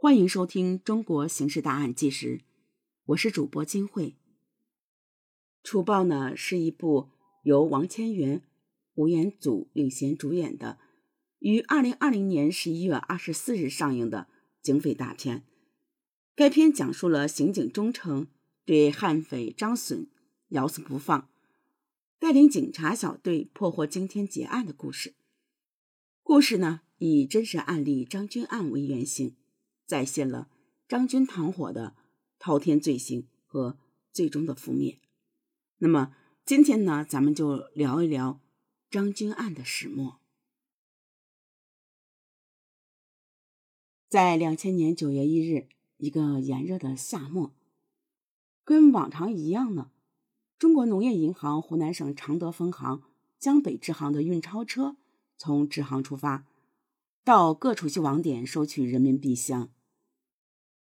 欢迎收听《中国刑事大案纪实》，我是主播金慧。《楚报》呢是一部由王千源、吴彦祖领衔主演的，于二零二零年十一月二十四日上映的警匪大片。该片讲述了刑警忠诚对悍匪张隼咬死不放，带领警察小队破获惊天劫案的故事。故事呢以真实案例张军案为原型。再现了张军团伙的滔天罪行和最终的覆灭。那么今天呢，咱们就聊一聊张军案的始末。在两千年九月一日，一个炎热的夏末，跟往常一样呢，中国农业银行湖南省常德分行江北支行的运钞车从支行出发，到各储蓄网点收取人民币箱。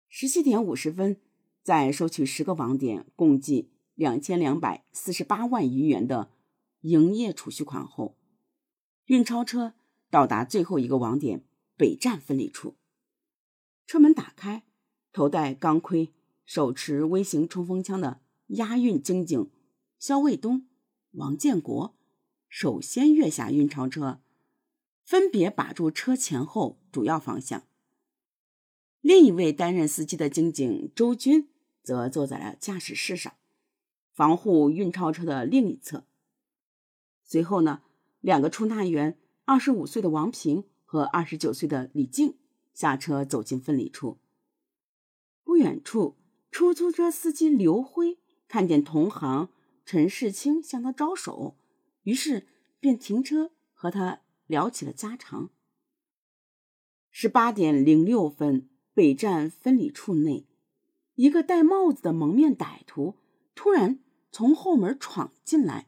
十七点五十分，在收取十个网点共计两千两百四十八万余元的营业储蓄款后，运钞车到达最后一个网点北站分理处。车门打开，头戴钢盔、手持微型冲锋枪的押运经警肖卫东、王建国首先跃下运钞车，分别把住车前后主要方向。另一位担任司机的经警周军则坐在了驾驶室上，防护运钞车的另一侧。随后呢，两个出纳员，二十五岁的王平和二十九岁的李静下车走进分离处。不远处，出租车司机刘辉看见同行陈世清向他招手，于是便停车和他聊起了家常。十八点零六分。北站分理处内，一个戴帽子的蒙面歹徒突然从后门闯进来，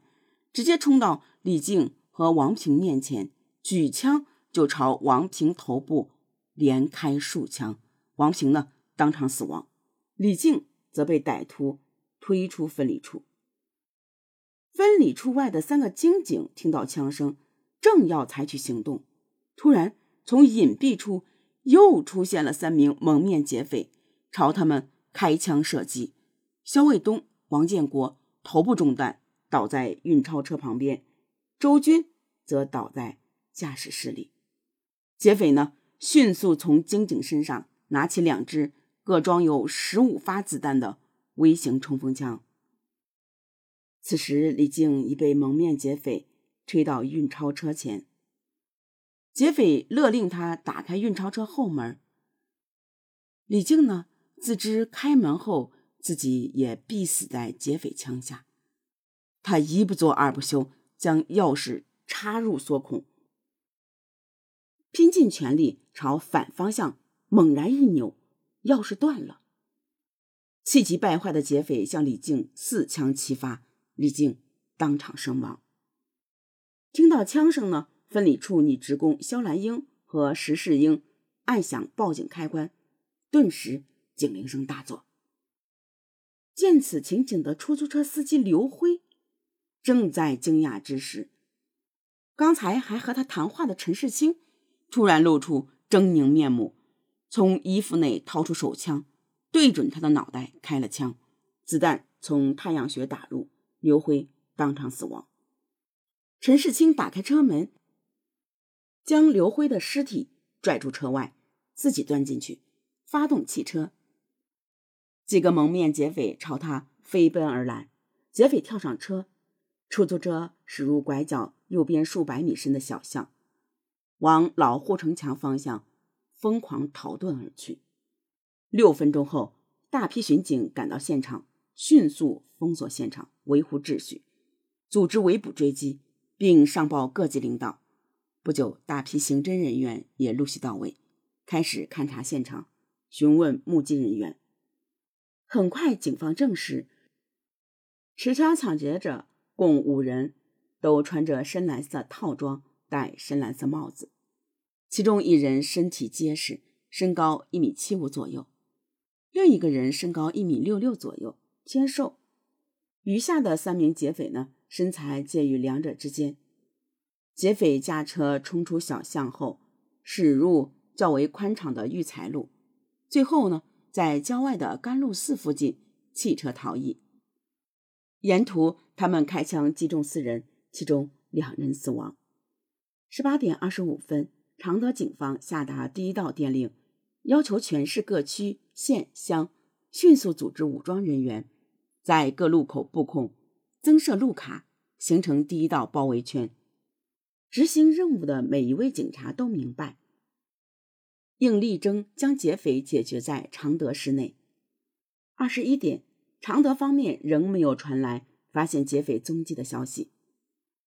直接冲到李静和王平面前，举枪就朝王平头部连开数枪。王平呢当场死亡，李静则被歹徒推出分理处。分理处外的三个警警听到枪声，正要采取行动，突然从隐蔽处。又出现了三名蒙面劫匪，朝他们开枪射击。肖卫东、王建国头部中弹，倒在运钞车旁边；周军则倒在驾驶室里。劫匪呢，迅速从警警身上拿起两支各装有十五发子弹的微型冲锋枪。此时，李静已被蒙面劫匪推到运钞车前。劫匪勒令他打开运钞车后门。李静呢，自知开门后自己也必死在劫匪枪下，他一不做二不休，将钥匙插入锁孔，拼尽全力朝反方向猛然一扭，钥匙断了。气急败坏的劫匪向李静四枪齐发，李静当场身亡。听到枪声呢？分理处女职工肖兰英和石世英按响报警开关，顿时警铃声大作。见此情景的出租车司机刘辉正在惊讶之时，刚才还和他谈话的陈世清突然露出狰狞面目，从衣服内掏出手枪，对准他的脑袋开了枪，子弹从太阳穴打入，刘辉当场死亡。陈世清打开车门。将刘辉的尸体拽出车外，自己钻进去，发动汽车。几个蒙面劫匪朝他飞奔而来，劫匪跳上车，出租车驶入拐角右边数百米深的小巷，往老护城墙方向疯狂逃遁而去。六分钟后，大批巡警赶到现场，迅速封锁现场，维护秩序，组织围捕追击，并上报各级领导。不久，大批刑侦人员也陆续到位，开始勘察现场，询问目击人员。很快，警方证实，持枪抢劫者共五人，都穿着深蓝色套装，戴深蓝色帽子。其中一人身体结实，身高一米七五左右；另一个人身高一米六六左右，偏瘦。余下的三名劫匪呢，身材介于两者之间。劫匪驾车冲出小巷后，驶入较为宽敞的育才路，最后呢，在郊外的甘露寺附近弃车逃逸。沿途，他们开枪击中四人，其中两人死亡。十八点二十五分，常德警方下达第一道电令，要求全市各区、县、乡迅速组织武装人员，在各路口布控，增设路卡，形成第一道包围圈。执行任务的每一位警察都明白，应力争将劫匪解决在常德市内。二十一点，常德方面仍没有传来发现劫匪踪迹的消息。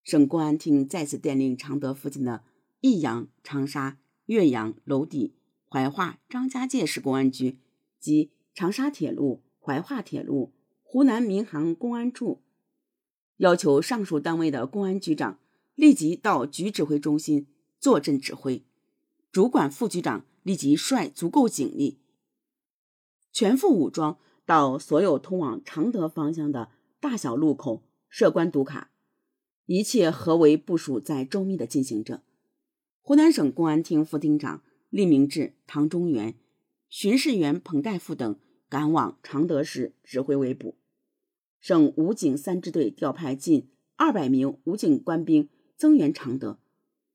省公安厅再次电令常德附近的益阳、长沙、岳阳、娄底、怀化、张家界市公安局及长沙铁路、怀化铁路、湖南民航公安处，要求上述单位的公安局长。立即到局指挥中心坐镇指挥，主管副局长立即率足够警力，全副武装到所有通往常德方向的大小路口设关堵卡，一切合围部署在周密的进行着。湖南省公安厅副厅长厉明志、唐中元、巡视员彭大夫等赶往常德市指挥围捕。省武警三支队调派近二百名武警官兵。增援常德，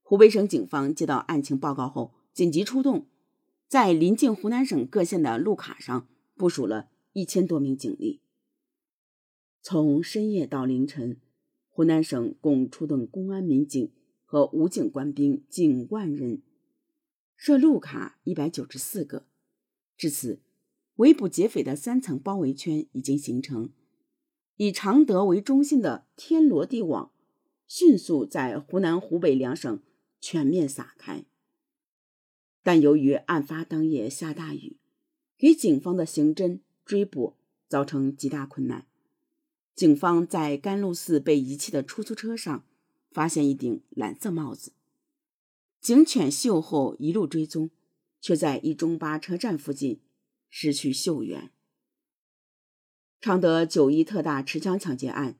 湖北省警方接到案情报告后，紧急出动，在临近湖南省各县的路卡上部署了一千多名警力。从深夜到凌晨，湖南省共出动公安民警和武警官兵近万人，设路卡一百九十四个。至此，围捕劫匪的三层包围圈已经形成，以常德为中心的天罗地网。迅速在湖南、湖北两省全面撒开，但由于案发当夜下大雨，给警方的刑侦追捕造成极大困难。警方在甘露寺被遗弃的出租车上发现一顶蓝色帽子，警犬嗅后一路追踪，却在一中巴车站附近失去嗅源。常德九一特大持枪抢劫案。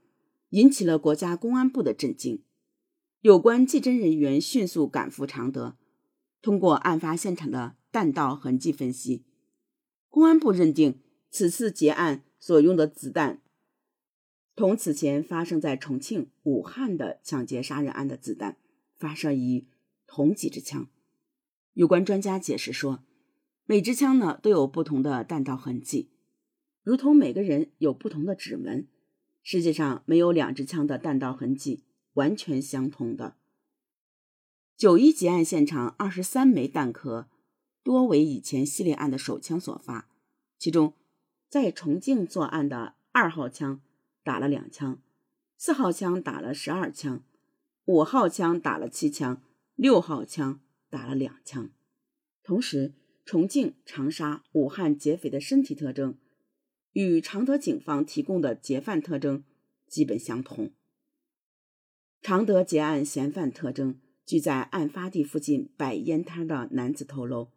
引起了国家公安部的震惊。有关技侦人员迅速赶赴常德，通过案发现场的弹道痕迹分析，公安部认定此次劫案所用的子弹同此前发生在重庆、武汉的抢劫杀人案的子弹发射于同几支枪。有关专家解释说，每支枪呢都有不同的弹道痕迹，如同每个人有不同的指纹。世界上没有两支枪的弹道痕迹完全相同的。九一劫案现场二十三枚弹壳多为以前系列案的手枪所发，其中在重庆作案的二号枪打了两枪，四号枪打了十二枪，五号枪打了七枪，六号枪打了两枪。同时，重庆、长沙、武汉劫匪的身体特征。与常德警方提供的劫犯特征基本相同。常德劫案嫌犯特征，据在案发地附近摆烟摊的男子透露，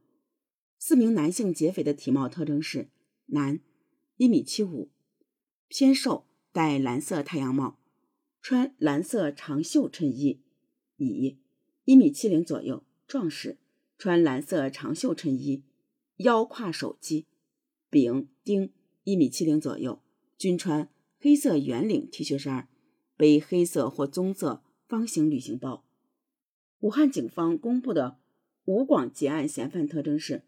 四名男性劫匪的体貌特征是：男，一米七五，偏瘦，戴蓝色太阳帽，穿蓝色长袖衬衣；乙，一米七零左右，壮实，穿蓝色长袖衬衣，腰挎手机；丙，丁。一米七零左右，均穿黑色圆领 T 恤衫，背黑色或棕色方形旅行包。武汉警方公布的武广劫案嫌犯特征是：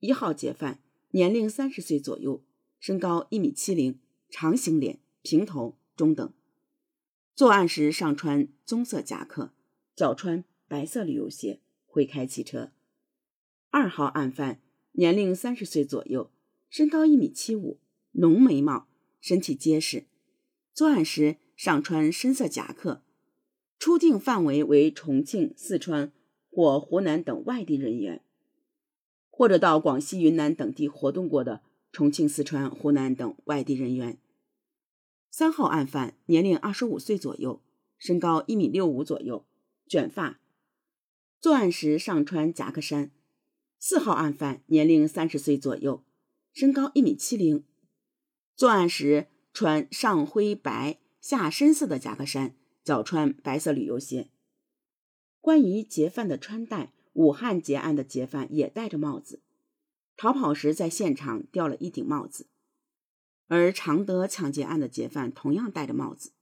一号劫犯年龄三十岁左右，身高一米七零，长形脸，平头，中等。作案时上穿棕色夹克，脚穿白色旅游鞋，会开汽车。二号案犯年龄三十岁左右。身高一米七五，浓眉毛，身体结实。作案时上穿深色夹克。出境范围为重庆、四川或湖南等外地人员，或者到广西、云南等地活动过的重庆、四川、湖南等外地人员。三号案犯年龄二十五岁左右，身高一米六五左右，卷发。作案时上穿夹克衫。四号案犯年龄三十岁左右。身高一米七零，作案时穿上灰白下深色的夹克衫，脚穿白色旅游鞋。关于劫犯的穿戴，武汉劫案的劫犯也戴着帽子。逃跑时在现场掉了一顶帽子，而常德抢劫案的劫犯同样戴着帽子。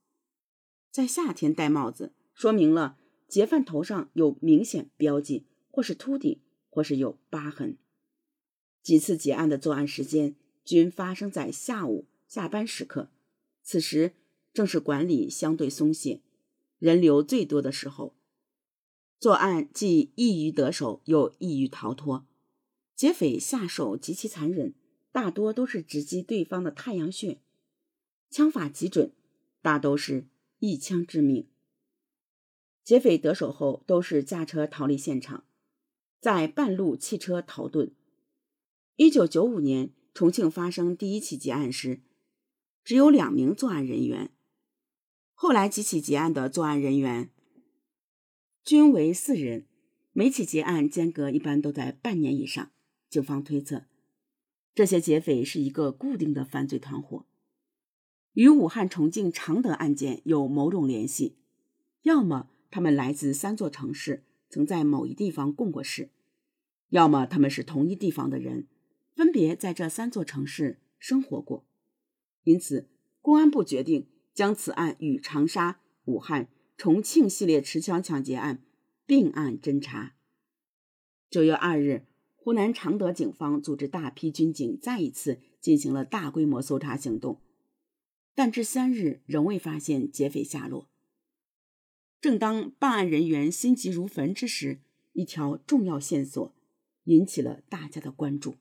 在夏天戴帽子，说明了劫犯头上有明显标记，或是秃顶，或是有疤痕。几次劫案的作案时间均发生在下午下班时刻，此时正是管理相对松懈、人流最多的时候。作案既易于得手，又易于逃脱。劫匪下手极其残忍，大多都是直击对方的太阳穴，枪法极准，大都是一枪致命。劫匪得手后，都是驾车逃离现场，在半路弃车逃遁。一九九五年，重庆发生第一起劫案时，只有两名作案人员。后来几起劫案的作案人员。均为四人，每起劫案间隔一般都在半年以上。警方推测，这些劫匪是一个固定的犯罪团伙，与武汉、重庆、常德案件有某种联系。要么他们来自三座城市，曾在某一地方共过事；要么他们是同一地方的人，分别在这三座城市生活过。因此，公安部决定将此案与长沙、武汉。重庆系列持枪抢劫案并案侦查。九月二日，湖南常德警方组织大批军警再一次进行了大规模搜查行动，但至三日仍未发现劫匪下落。正当办案人员心急如焚之时，一条重要线索引起了大家的关注。